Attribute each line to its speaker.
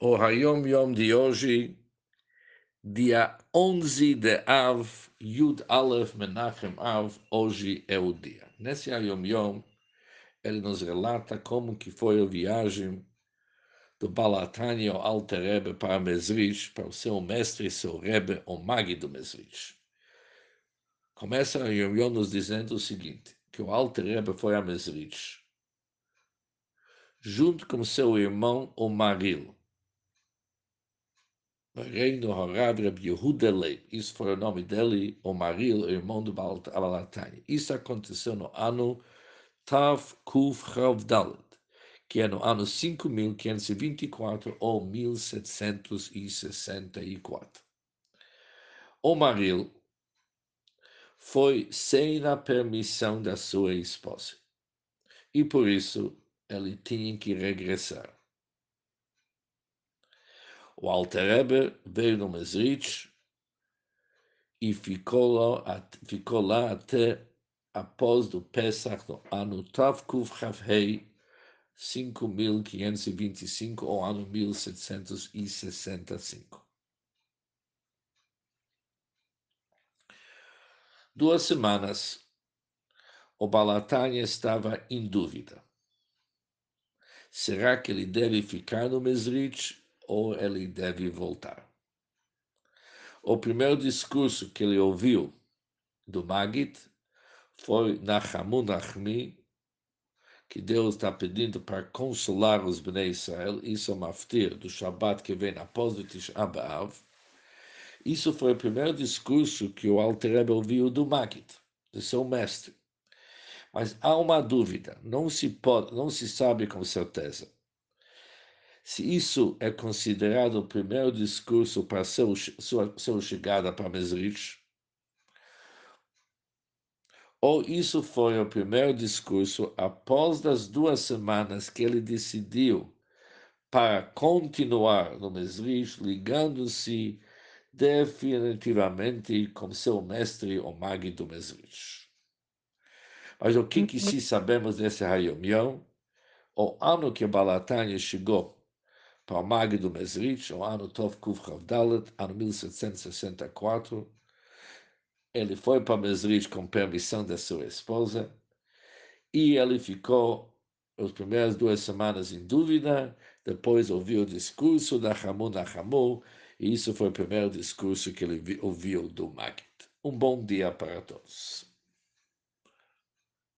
Speaker 1: o Hayom Yom de hoje, dia 11 de Av, Yud Aleph Menachem Av, hoje é o dia. Nesse Hayom Yom, ele nos relata como que foi a viagem do Balatani ao Alter Rebbe para Mesrich, para o seu mestre, seu Rebbe, o Magi do Mesrich. Começa a Yom Yom nos dizendo o seguinte, que o Alter Rebbe foi a Mesrich, junto com seu irmão, o Maril, reino Horav Reb Yehuda Leib. Isso foi o nome dele, o Maril, irmão do Balatani. Isso aconteceu no ano Tav Kuf Chav Dalet, que é no ano 5524 ou 1764. O Maril foi sem a permissão da sua esposa. E por isso ele tinha que regressar. O Alter veio no Mesrich e ficou lá, ficou lá até após do Pesach no ano Tavkuf Chavhei 5525 ou ano 1765. Duas semanas, o Balatanya estava em dúvida. Será que ele deve ficar no Mesrich ou ele deve voltar. O primeiro discurso que ele ouviu do Magid foi Nachamu Nachmi, que Deus está pedindo para consolar os Bnei Israel. Isso é o maftir do Shabat que vem após o Tisha B'Av. Isso foi o primeiro discurso que o Alter ouviu do Magid, do seu mestre. Mas há uma dúvida, não se pode, não se sabe com certeza se isso é considerado o primeiro discurso para seu, sua, sua chegada para Mesrich, ou isso foi o primeiro discurso após das duas semanas que ele decidiu para continuar no Mesrich, ligando-se definitivamente com seu mestre, o Magi do Mesrich. Mas o que, que se sabemos desse Hayom Yom? O ano que Balatanya chegou para o Mag do Mesrich, o ano Tov Kuf Chavdalet, ano 1764. Ele foi para Mesrich com permissão da sua esposa e ele ficou as primeiras duas semanas em dúvida, depois ouviu o discurso da Hamun Hamu, e isso foi o primeiro discurso que ele ouviu do Magid. Um bom dia para todos.